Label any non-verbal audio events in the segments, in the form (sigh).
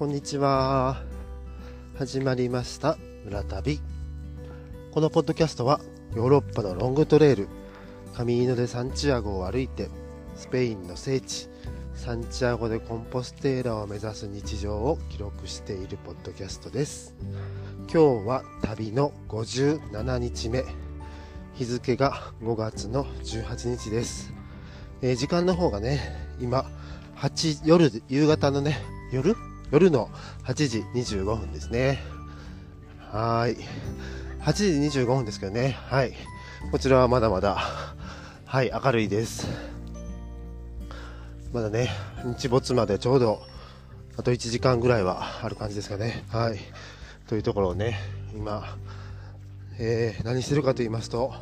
こんにちは。始まりました。村旅。このポッドキャストは、ヨーロッパのロングトレイル、カミーノ・デ・サンチアゴを歩いて、スペインの聖地、サンチアゴ・でコンポステーラを目指す日常を記録しているポッドキャストです。今日は旅の57日目。日付が5月の18日です。えー時間の方がね、今、8、夜、夕方のね、夜夜の8時25分ですね。はい。8時25分ですけどね。はい。こちらはまだまだ、はい、明るいです。まだね、日没までちょうど、あと1時間ぐらいはある感じですかね。はい。というところをね、今、えー何してるかと言いますと、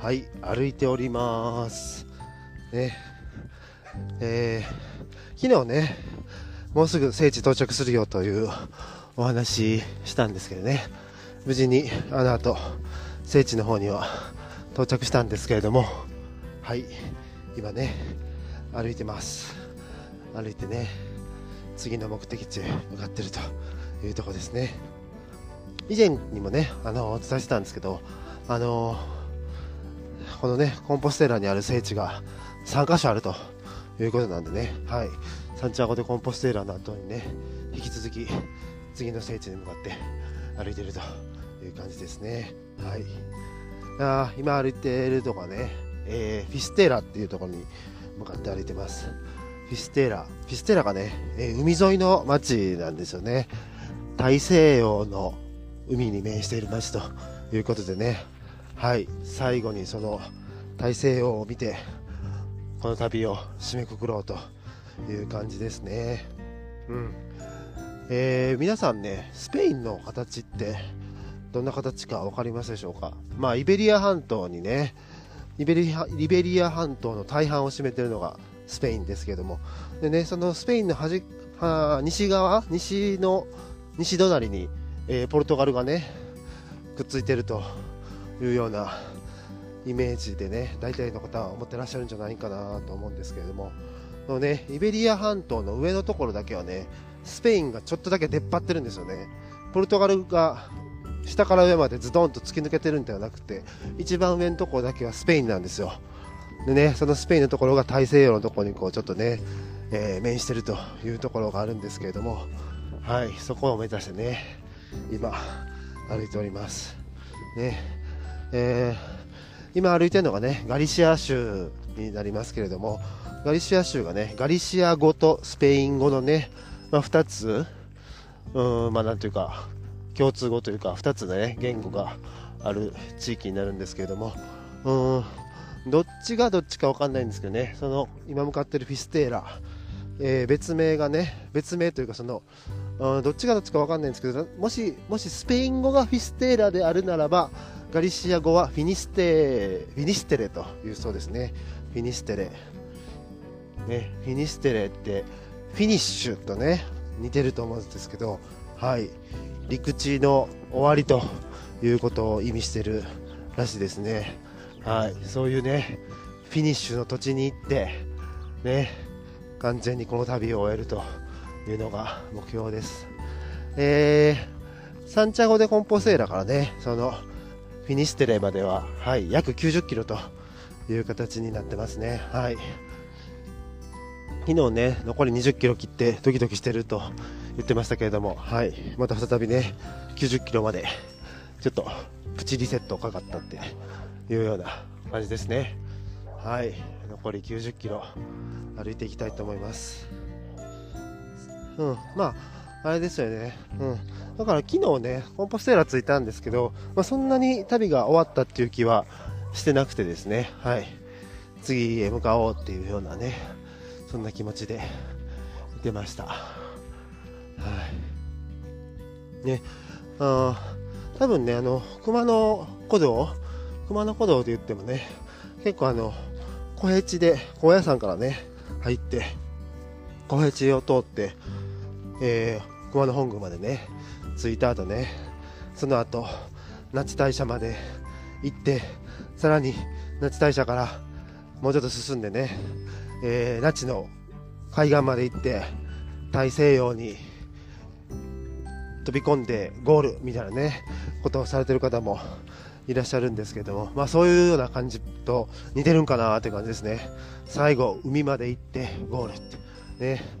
はい、歩いております。ね。えー昨日ね、もうすぐ聖地到着するよというお話したんですけどね、無事にあの後、聖地の方には到着したんですけれども、はい、今ね、歩いてます。歩いてね、次の目的地へ向かってるというとこですね。以前にもね、あの、お伝えしたんですけど、あの、このね、コンポステラにある聖地が3カ所あるということなんでね、はい、サンチアゴ・デ・コンポステーラの後にね、引き続き次の聖地に向かって歩いてるという感じですね。はい。あ今歩いているとこはね、えーフィステーラっていうところに向かって歩いてます。フィステーラ。フィステーラがね、えー海沿いの町なんですよね。大西洋の海に面している町ということでね、はい、最後にその大西洋を見て、この旅を締めくくろうという感じですね。うん。えー皆さんね、スペインの形ってどんな形か分かりますでしょうか？まあ、イベリア半島にね、イベリアリベリア半島の大半を占めているのがスペインですけども、でね、そのスペインの端は西側、西の西隣に、えーポルトガルがね、くっついてるというようなイメージでね、大体の方は思ってらっしゃるんじゃないかなと思うんですけれども、のね、イベリア半島の上のところだけはね、スペインがちょっとだけ出っ張ってるんですよね。ポルトガルが下から上までズドンと突き抜けてるんではなくて、一番上のところだけはスペインなんですよ。でね、そのスペインのところが大西洋のところにこうちょっとね、えー面してるというところがあるんですけれども、はい、そこを目指してね、今、歩いております。ね、えー今歩いてるのがね、ガリシア州になりますけれども、ガリシア州がね、ガリシア語とスペイン語のね、まあ、2つ、うん、まあなんていうか、共通語というか、2つのね、言語がある地域になるんですけれども、うん、どっちがどっちかわかんないんですけどね、その、今向かってるフィステーラ、えー別名がね、別名というか、その、うんどっちがどっちかわかんないんですけど、もし、もしスペイン語がフィステーラであるならば、ガリシア語はフィニステフィニステレというそうですね。フィニステレ。ね、フィニステレってフィニッシュとね、似てると思うんですけど、はい。陸地の終わりということを意味してるらしいですね。はい。そういうね、フィニッシュの土地に行って、ね、完全にこの旅を終えるというのが目標です。えー、サンチャゴでコンポセーラからね、その、フィニステレまでは、はい、約90キロという形になってますね。はい。昨日ね、残り20キロ切ってドキドキしてると言ってましたけれども、はい、また再びね、90キロまで、ちょっとプチリセットかかったっていうような感じですね。はい、残り90キロ歩いていきたいと思います。うん、まあ、あれですよね。うん。だから昨日ね、コンポステーラ着いたんですけど、まあ、そんなに旅が終わったっていう気はしてなくてですね、はい。次へ向かおうっていうようなね、そんな気持ちで出ました。はい。ね、あ多分ね、あの、熊野古道、熊野古道で言ってもね、結構あの、小平地で、高野山からね、入って、小平地を通って、えー、熊野本宮までね、着いた後ね、その後、那智大社まで行って、さらに那智大社からもうちょっと進んでね、えー、那智の海岸まで行って、大西洋に飛び込んでゴールみたいなねことをされてる方もいらっしゃるんですけども、まあ、そういうような感じと似てるんかなって感じですね。最後海まで行ってゴールって。ね。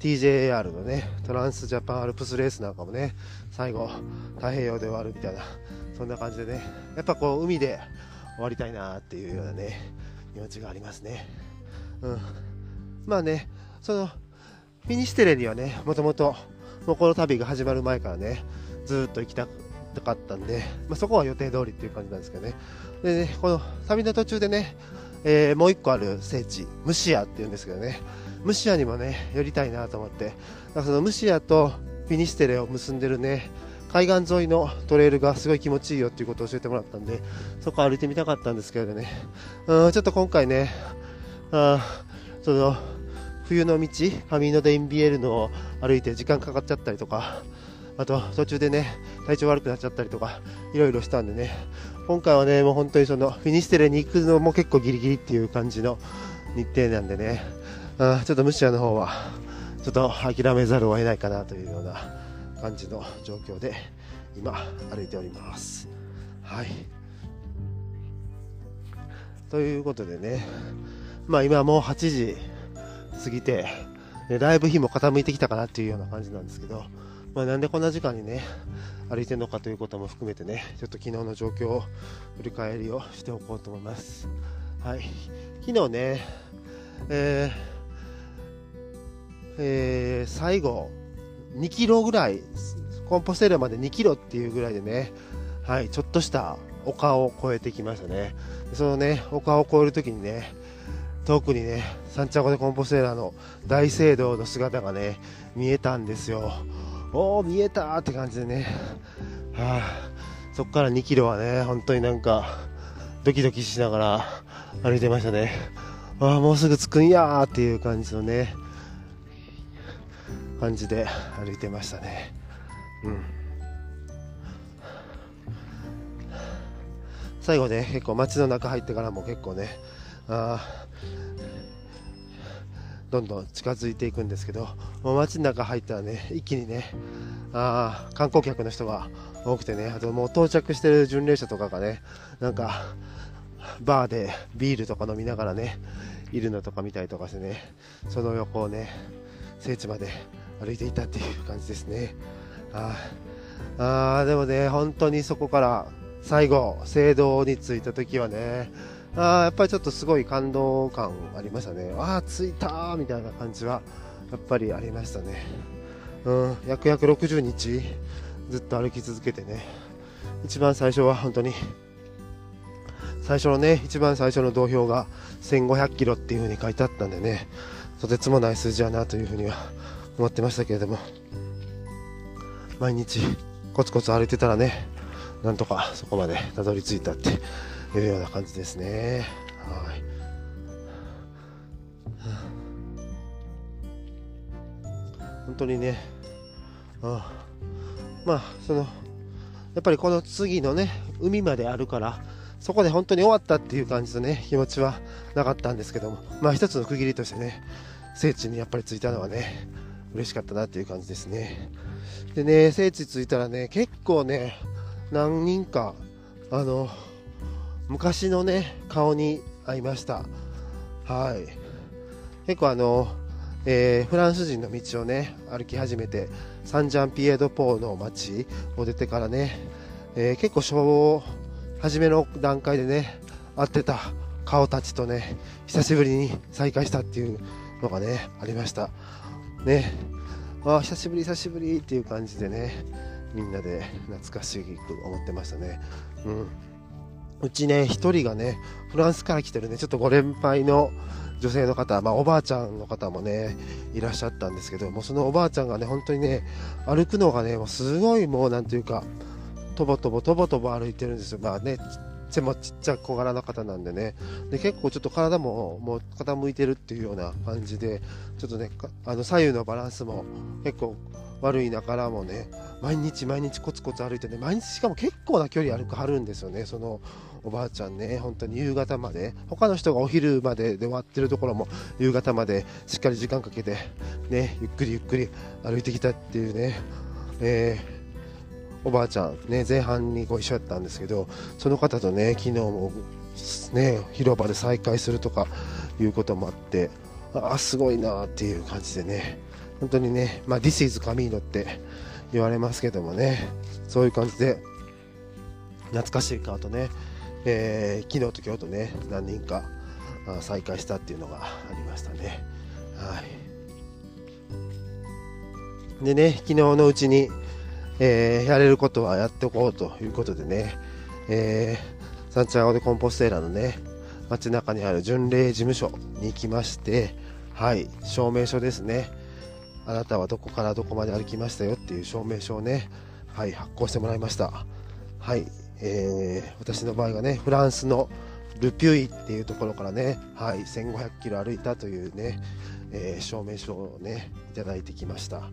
TJR のねトランスジャパンアルプスレースなんかもね最後太平洋で終わるみたいなそんな感じでねやっぱこう海で終わりたいなっていうようなね気持ちがありますね。うん。まあねそのフィニシテレにはねもともともうこの旅が始まる前からねずっと行きたかったんで、まあ、そこは予定通りっていう感じなんですけどね。でねこの旅の途中でね、えー、もう一個ある聖地ムシアっていうんですけどね。ムシアにもね寄りたいなと思って。だからそのムシアとフィニシテレを結んでるね海岸沿いのトレイルがすごい気持ちいいよっていうことを教えてもらったんでそこ歩いてみたかったんですけどね。うんちょっと今回ねあその冬の道カミーノ・デ・インビエルノを歩いて時間かかっちゃったりとかあと途中でね体調悪くなっちゃったりとかいろいろしたんでね。今回はねもう本当にそのフィニステレに行くのも結構ギリギリっていう感じの日程なんでね。あちょっとムシアの方はちょっと諦めざるを得ないかなというような感じの状況で今歩いております。はい。ということでねまあ今もう8時過ぎて、だいぶ日も傾いてきたかなっていうような感じなんですけど、まあ、なんでこんな時間にね、歩いてるのかということも含めてね、ちょっと昨日の状況を振り返りをしておこうと思います。はい。昨日ね、えー、えー、最後、2キロぐらい、コンポステーラまで2キロっていうぐらいでね、はい、ちょっとした丘を越えてきましたね。そのね、丘を越えるときにね、遠くにね、サンチャゴ・でコンポステーラの大聖堂の姿がね、見えたんですよ。おお、見えたって感じでね、はあ、そこから2キロはね、本当になんか、ドキドキしながら歩いてましたね。ああ、もうすぐ着くんやーっていう感じのね、感じで歩いてましたね。うん。最後ね、結構街の中入ってからも結構ね、ああどんどん近づいていくんですけどもう街の中入ったらね一気にねあ観光客の人が多くてねあともう到着してる巡礼者とかがねなんかバーでビールとか飲みながらねいるのとか見たりとかしてねその横をね聖地まで歩いていたっていう感じですね。ああでもね本当にそこから最後聖堂に着いた時はねあやっぱりちょっとすごい感動感ありましたね。ああ、着いたみたいな感じはやっぱりありましたね。うん、約約60日ずっと歩き続けてね、一番最初は本当に、最初のね、一番最初の土俵が1500キロっていう風に書いてあったんでね、とてつもない数字やなというふうには思ってましたけれども、毎日コツコツ歩いてたらね、なんとかそこまでたどり着いたっていうような感じですね。はい。本当にね、あまあ、その、やっぱりこの次のね、海まであるから、そこで本当に終わったっていう感じのね、気持ちはなかったんですけども、まあ一つの区切りとしてね、聖地にやっぱり着いたのはね、嬉しかったなっていう感じですね。でね、聖地着いたらね、結構ね、何人か、あの、昔のね顔に会いました。はい。結構あの、えー、フランス人の道をね歩き始めてサンジャンピエドポーの街を出てからね、えー、結構初めの段階でね会ってた顔たちとね久しぶりに再会したっていうのがねありました。ね。あ久しぶり久しぶりっていう感じでねみんなで懐かしく思ってましたね。うん。うちね、1人がね、フランスから来てるね、ちょっとご年配の女性の方、まあ、おばあちゃんの方もね、いらっしゃったんですけど、もうそのおばあちゃんがね、本当にね、歩くのがね、もうすごいもう、なんていうか、とぼとぼとぼとぼ歩いてるんですよ。まあね、背もちっちゃ小柄な方なんでね、で結構ちょっと体ももう傾いてるっていうような感じで、ちょっとね、あの左右のバランスも結構悪いながらもね、毎日毎日コツコツ歩いてね、毎日しかも結構な距離歩くはるんですよね、そのおばあちゃんね、本当に夕方まで、他の人がお昼までで終わってるところも夕方までしっかり時間かけて、ね、ゆっくりゆっくり歩いてきたっていうね、えー、おばあちゃん、ね、前半にご一緒やったんですけどその方とね昨日も、ね、広場で再会するとかいうこともあってああすごいなっていう感じでね本当にね、まあ、This is Camino って言われますけどもねそういう感じで懐かしい顔とね、えー、昨日と今日とね何人か再会したっていうのがありましたね。はい。でね昨日のうちに、えー、やれることはやっておこうということでね、えー、サンチャゴでコンポステーラのね街中にある巡礼事務所に行きましてはい証明書ですね。あなたはどこからどこまで歩きましたよっていう証明書をねはい発行してもらいました。はい。えー、私の場合はねフランスのルピュイっていうところからね、はい、1500キロ歩いたというね、えー、証明書をねいただいてきました。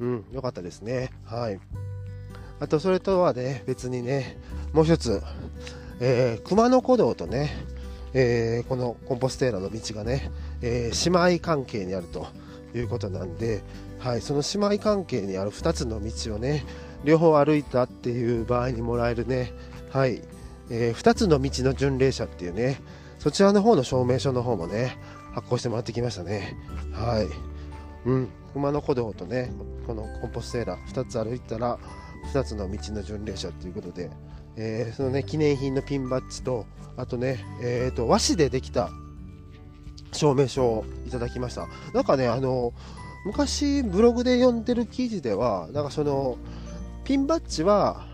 うん良かったですね。はい。あとそれとはね別にねもう一つ、えー、熊野古道とね、えー、このコンポステーラの道がね、えー、姉妹関係にあるということなんで、はい、その姉妹関係にある2つの道をね両方歩いたっていう場合にもらえるね、はい。えー、2つの道の巡礼者っていうね。そちらの方の証明書の方もね発行してもらってきましたね。はい。うん。熊野古道とねこのコンポステーラ2つ歩いたら2つの道の巡礼者ということで、えー、そのね記念品のピンバッジとあとね、えーと、和紙でできた証明書をいただきました。なんかねあの昔ブログで読んでる記事ではなんかそのピンバッジは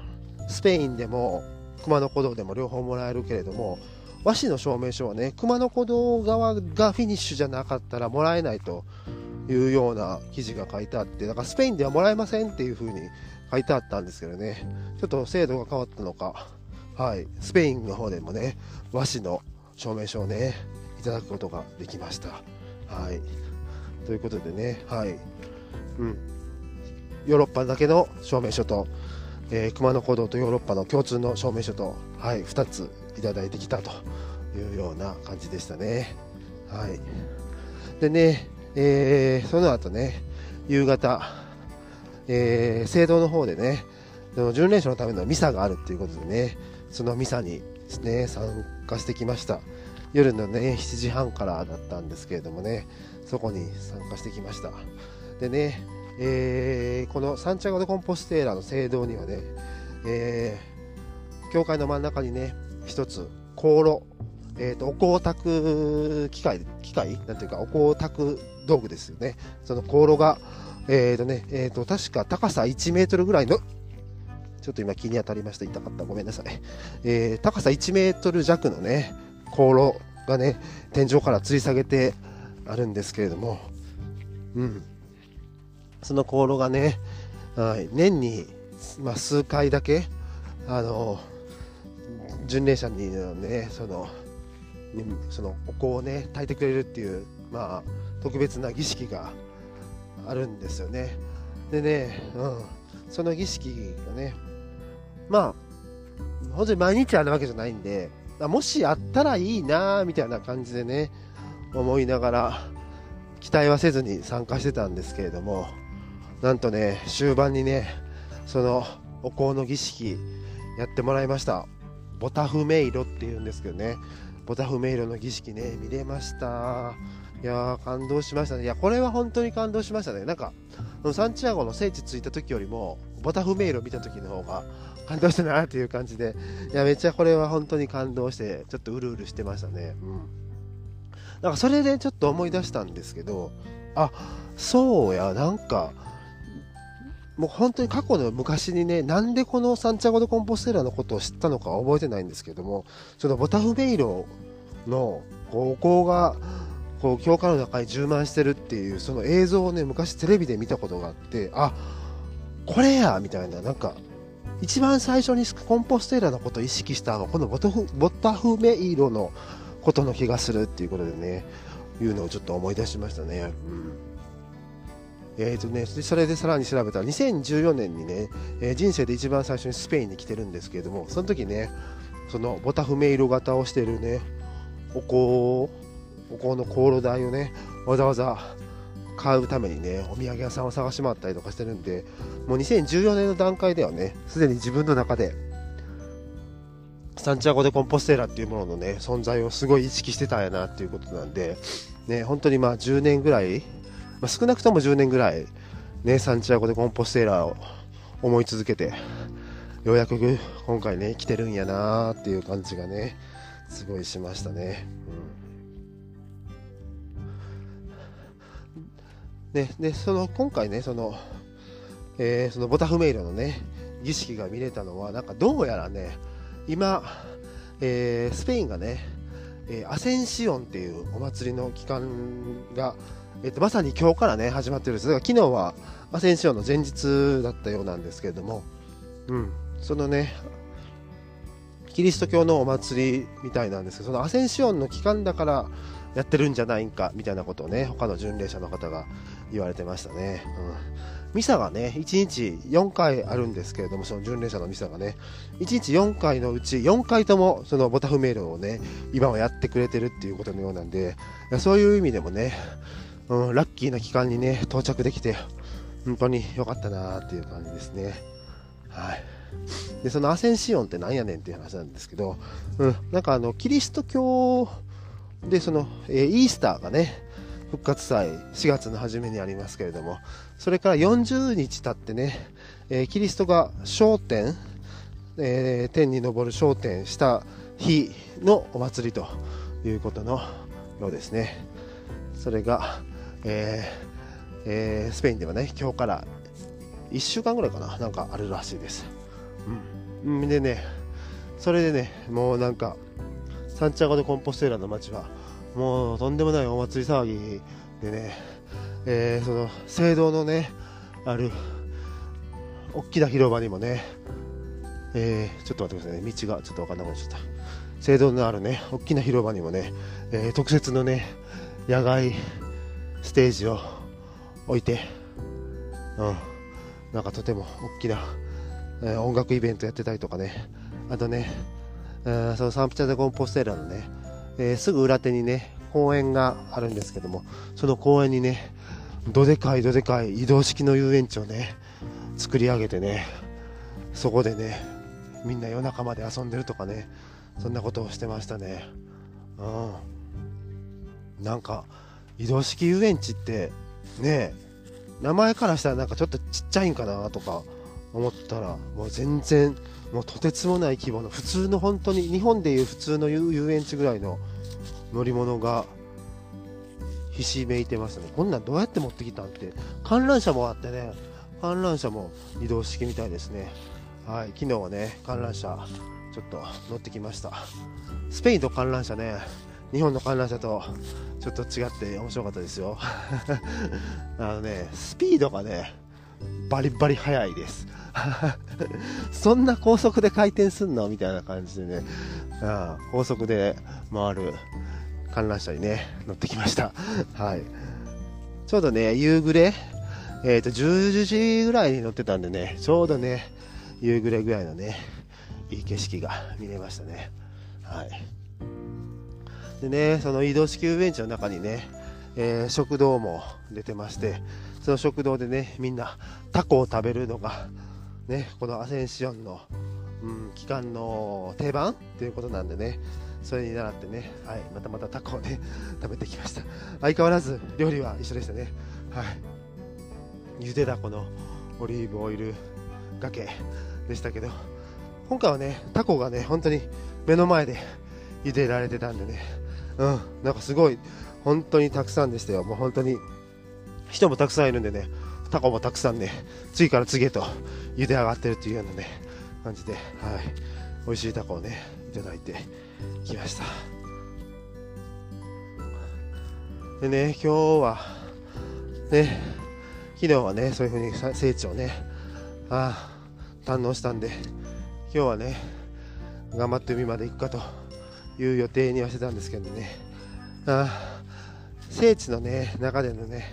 スペインでも熊野古道でも両方もらえるけれども和紙の証明書はね熊野古道側がフィニッシュじゃなかったらもらえないというような記事が書いてあってだからスペインではもらえませんっていう風に書いてあったんですけどね。ちょっと制度が変わったのか。はい。スペインの方でもね和紙の証明書をねいただくことができました。はい。ということでね。はい。うん。ヨーロッパだけの証明書とえー、熊野古道とヨーロッパの共通の証明書と、はい、2ついただいてきたというような感じでしたね。はい、でね、えー、その後ね、夕方、えー、聖堂の方でね、その巡礼者のためのミサがあるっていうことでね、そのミサにですね、参加してきました。夜のね、7時半からだったんですけれどもね、そこに参加してきました。でね、えー、このサンチャゴ・でコンポステーラの聖堂にはね、えー、教会の真ん中にね一つ香炉、えーと、お香炊く機械機械？なんていうかお香炊く道具ですよね。その香炉がえーとねえーと、確か高さ1メートルぐらいのちょっと今気に当たりました。痛かった。ごめんなさい、えー、高さ1メートル弱のね香炉がね天井から吊り下げてあるんですけれども。うん。その香炉がね、はい、年に、まあ、数回だけあの巡礼者にねそのそのお香をね炊いてくれるっていう、まあ、特別な儀式があるんですよね。でね、うん、その儀式がねまあ本当に毎日あるわけじゃないんでもしあったらいいなみたいな感じでね思いながら期待はせずに参加してたんですけれどもなんとね終盤にねそのお香の儀式やってもらいました。ボタフメイロっていうんですけどね。ボタフメイロの儀式ね見れました。いや感動しましたね。いやこれは本当に感動しましたね。なんかサンチアゴの聖地着いた時よりもボタフメイロ見た時の方が感動したなっていう感じで。いやめっちゃこれは本当に感動してちょっとうるうるしてましたね。うん。なんかそれでちょっと思い出したんですけどあそうやなんかもう本当に過去の昔にね、なんでこのサンチャゴ・ド・コンポステーラのことを知ったのか覚えてないんですけども、そのボタフメイロのこうお香がこう教科の中に充満してるっていうその映像をね、昔テレビで見たことがあって、あこれやみたいな、なんか、一番最初にコンポステーラのことを意識したのは、このボタフボタフメイロのことの気がするっていうことでね、いうのをちょっと思い出しましたね。うんえーとね、それでさらに調べたら2014年にね、えー、人生で一番最初にスペインに来てるんですけれどもその時ねそのボタフメイロ型をしてるねお香お香の香炉台をねわざわざ買うためにねお土産屋さんを探し回ったりとかしてるんでもう2014年の段階ではねすでに自分の中でサンチアゴ・でコンポステーラっていうもののね存在をすごい意識してたんやなっていうことなんでね本当にまあ10年ぐらい、まあ、少なくとも10年ぐらいねサンチアゴ・でコンポステーラを思い続けてようやく今回ね来てるんやなーっていう感じがねすごいしましたね。うん、ねでその今回ねその、えー、そのボタフメイロのね儀式が見れたのはなんかどうやらね今、えー、スペインがね、えー、アセンシオンっていうお祭りの期間が、えーと、まさに今日からね始まってるんです。だから昨日はアセンシオンの前日だったようなんですけれども、うん、そのねキリスト教のお祭りみたいなんですけどそのアセンシオンの期間だからやってるんじゃないんかみたいなことをね他の巡礼者の方が言われてましたね、うん、ミサがね1日4回あるんですけれどもその巡礼者のミサがね1日4回のうち4回ともそのボタフメールをね今はやってくれてるっていうことのようなんでそういう意味でもね、うん、ラッキーな期間にね到着できて本当に良かったなっていう感じですね。はい。でそのアセンシオンって何やねんっていう話なんですけど、うん、なんかあのキリスト教でその、えー、イースターがね復活祭4月の初めにありますけれどもそれから40日経ってね、えー、キリストが昇天、えー、天に昇る昇天した日のお祭りということのようですね。それが、えーえー、スペインではね今日から1週間ぐらいかななんかあるらしいです。うん、でねそれでねもうなんかサンチャゴ・でコンポステーラの街はもうとんでもないお祭り騒ぎでね、えー、その聖堂のねある大きな広場にもね、えー、ちょっと待ってくださいね。道がちょっと分かんなくなっちゃった。聖堂のあるね大きな広場にもね、えー、特設のね野外ステージを置いてうんなんかとても大きなえー、音楽イベントやってたりとかね、あとね、えー、そのサンプチャ・デ・コンポステーラのね、えー、すぐ裏手にね、公園があるんですけども、その公園にね、どでかいどでかい移動式の遊園地をね、作り上げてね、そこでね、みんな夜中まで遊んでるとかね、そんなことをしてましたね。うん。なんか、移動式遊園地って、ね、名前からしたらなんかちょっとちっちゃいんかなとか、思ったらもう全然もうとてつもない規模の普通の本当に日本でいう普通の遊園地ぐらいの乗り物がひしめいてますね。こんなんどうやって持ってきたんって？観覧車もあってね。観覧車も移動式みたいですね。はい。昨日はね観覧車ちょっと乗ってきました。スペインの観覧車ね。日本の観覧車とちょっと違って面白かったですよ (laughs) あのねスピードがねバリバリ速いです (laughs) そんな高速で回転すんの？みたいな感じでね、あ高速で回る観覧車にね、乗ってきました。(laughs) はい。ちょうどね、夕暮れ、えっ、ー、と、10時ぐらいに乗ってたんでね、ちょうどね、夕暮れぐらいのね、いい景色が見れましたね。はい。でね、その移動式遊園地の中にね、えー、食堂も出てまして、その食堂でね、みんなタコを食べるのがね、このアセンシオンの、うん、期間の定番ということなんでね、それに習ってね、はい、またまたタコをね、(laughs) 食べてきました。相変わらず料理は一緒でしたね。はい。ゆでだこのオリーブオイルがけでしたけど、今回はね、タコがね、本当に目の前で茹でられてたんでね、うん、なんかすごい、本当にたくさんでしたよ。もう本当に、人もたくさんいるんでね、タコもたくさんね、次から次へと茹で上がってるというようなね、感じで、はい、美味しいタコをね、いただいてきました。でね、今日は、ね、昨日はね、そういう風に聖地をね、ああ、堪能したんで、今日はね、頑張って海まで行くかという予定にはしてたんですけどね、あ聖地のね、中でのね、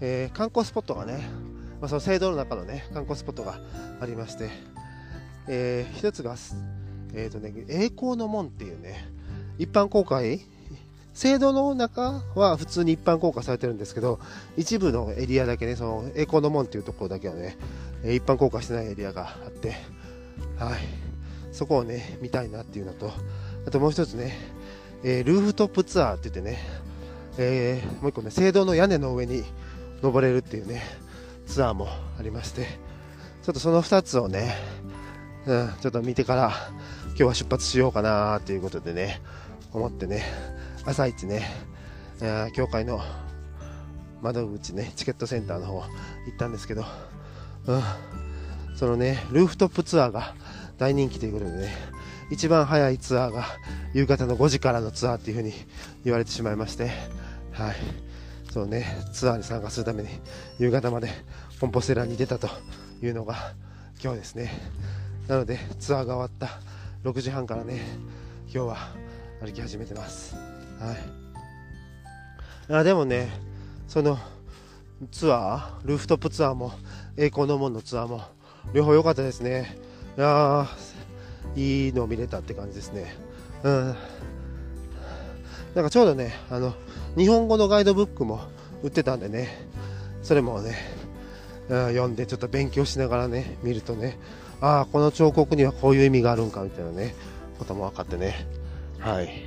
えー、観光スポットがね、まあ、その聖堂の中のね観光スポットがありまして、えー、一つが、えーとね、栄光の門っていうね一般公開制度の中は普通に一般公開されてるんですけど、一部のエリアだけね、その栄光の門っていうところだけはね、一般公開してないエリアがあって、はい、そこをね、見たいなっていうのと、あともう一つね、えー、ルーフトップツアーって言ってね、えー、もう一個ね、聖堂の屋根の上に登れるっていうね、ツアーもありまして、ちょっとその2つをね、うん、ちょっと見てから今日は出発しようかなということでね、思ってね、朝一ね、えー、教会の窓口ね、チケットセンターの方行ったんですけど、うん、そのね、ルーフトップツアーが大人気ということでね、一番早いツアーが夕方の5時からのツアーっていう風に言われてしまいまして、はい、そうね、ツアーに参加するために夕方までコンポステラに出たというのが今日ですね。なのでツアーが終わった6時半からね、今日は歩き始めてます。はい。あでもね、そのツアー、ルーフトップツアーも栄光の門のツアーも両方良かったですね。いやいいのを見れたって感じですね。うん。なんかちょうどね、あの、日本語のガイドブックも売ってたんでね、それもね、うん、読んでちょっと勉強しながらね、見るとね、ああ、この彫刻にはこういう意味があるんかみたいなね、ことも分かってね、はい。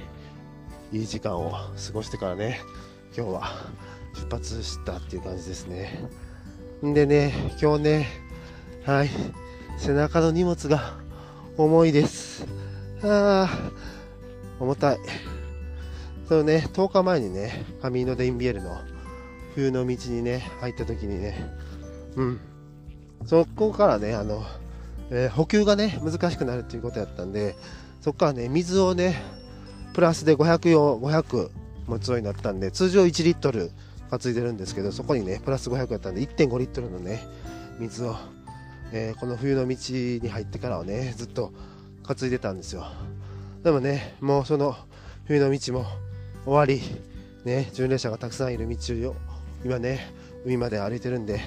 いい時間を過ごしてからね、今日は出発したっていう感じですね。んでね、今日ね、はい、背中の荷物が重いです。ああ、重たい。そうね、10日前にね、カミーノ・デインビエルの冬の道にね、入った時にね、うん、そこからね、あの、えー、補給がね、難しくなるっていうことやったんで、そこからね、水をね、プラスで500用、500持つようになったんで、通常1リットル担いでるんですけど、そこにね、プラス500やったんで、1.5リットルのね、水をえー、この冬の道に入ってからはねずっと担いでたんですよ。でもねもうその冬の道も終わりね巡礼者がたくさんいる道を今ね海まで歩いてるんで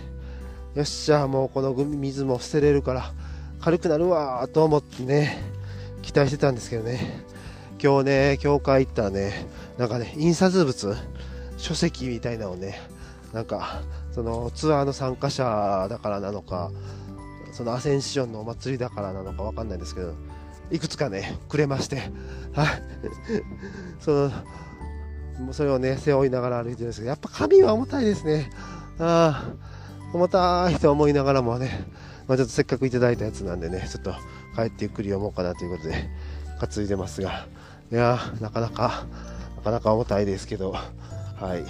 よっしゃもうこの水も捨てれるから軽くなるわと思ってね期待してたんですけどね。今日ね教会行ったらねなんかね印刷物書籍みたいなのをねなんかそのツアーの参加者だからなのかそのアセンションのお祭りだからなのかわかんないですけど、いくつかね、くれまして、はい。(laughs) その、それをね、背負いながら歩いてるんですけど、やっぱ紙は重たいですね。ああ、重たいと思いながらもね、まあ、ちょっとせっかくいただいたやつなんでね、ちょっと帰ってゆっくり読もうかなということで、担いでますが、いやなかなか、なかなか重たいですけど、はい。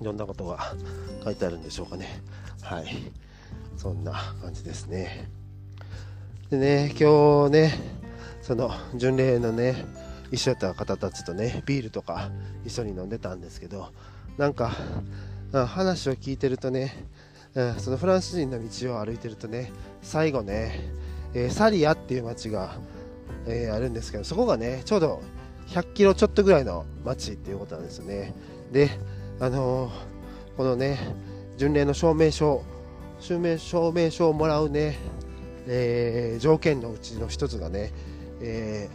いろんなことが書いてあるんでしょうかね。はい。そんな感じですね。でね、今日ね、その巡礼のね、一緒やった方たちとね、ビールとか一緒に飲んでたんですけど、なんか、話を聞いてるとね、そのフランス人の道を歩いてるとね、最後ね、え、サリアっていう街が、え、あるんですけど、そこがね、ちょうど100キロちょっとぐらいの街っていうことなんですよね。で、あのー、このね、巡礼の証明書証明証明書をもらうね、えー、条件のうちの一つがね、え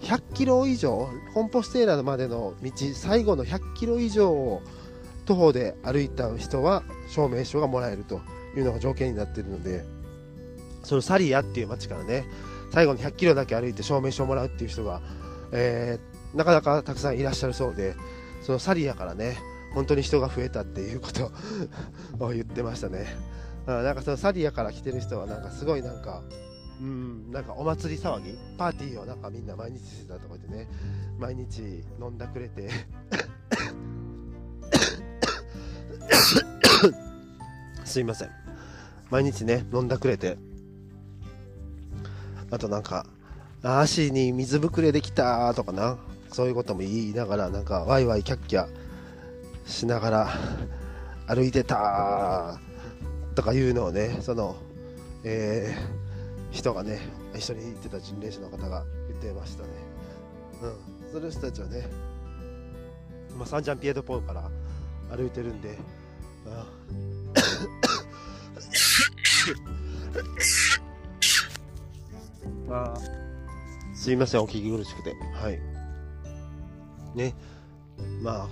ー、100キロ以上コンポステーラまでの道最後の100キロ以上を徒歩で歩いた人は証明書がもらえるというのが条件になっているのでそのサリアっていう町からね最後の100キロだけ歩いて証明書をもらうっていう人が、えー、なかなかたくさんいらっしゃるそうでそのサリアからね本当に人が増えたっていうことを言ってましたね。あなんかそのサリアから来てる人はなんかすごいなんかうんなんかお祭り騒ぎ？パーティーをなんかみんな毎日してたとこでね。毎日飲んだくれて。(coughs) すいません。毎日ね飲んだくれて。あとなんか足に水ぶくれできたとかな。そういうことも言いながらなんかワイワイキャッキャしながら歩いてたとかいうのをねその、えー、人がね一緒に行ってた巡礼者の方が言ってましたね。うん。その人たちはね、まあ、サンジャンピエドポールから歩いてるんで、ああ。すいませんお聞き苦しくて。はい。ね。まあ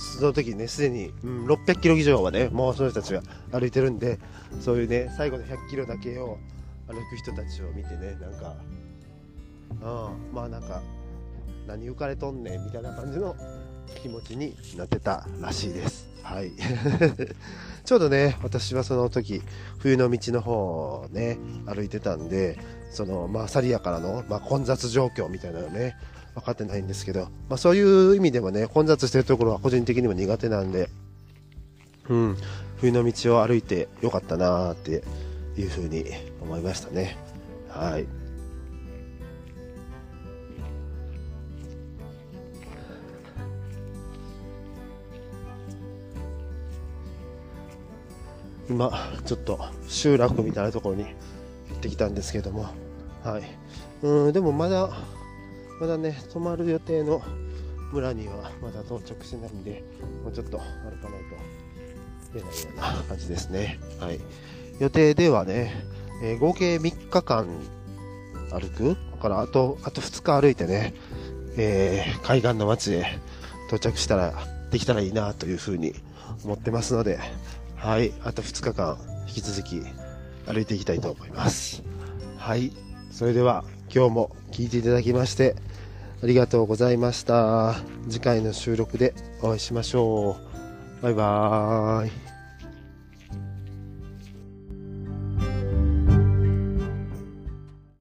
その時ねすでに、うん、600キロ以上はねもうその人たちが歩いてるんでそういうね最後の100キロだけを歩く人たちを見てねなんかうんまあなんか何浮かれとんねんみたいな感じの気持ちになってたらしいです。はい。(laughs) ちょうどね私はその時冬の道の方をね歩いてたんでそのまあサリアからの、まあ、混雑状況みたいなのね分かってないんですけど、まあ、そういう意味でもね混雑してるところは個人的にも苦手なんで、うん、冬の道を歩いてよかったなーっていうふうに思いましたね。はい。今ちょっと集落みたいなところに行ってきたんですけどもはい。うんでもまだまだね、泊まる予定の村にはまだ到着してないんで、もうちょっと歩かないと出ないような感じですね。はい。予定ではね、えー、合計3日間歩く？からあと、あと2日歩いてね、えー、海岸の町へ到着したら、できたらいいなというふうに思ってますので、はい、あと2日間引き続き歩いていきたいと思います。はい、それでは今日も聴いていただきましてありがとうございました。次回の収録でお会いしましょう。バイバーイ。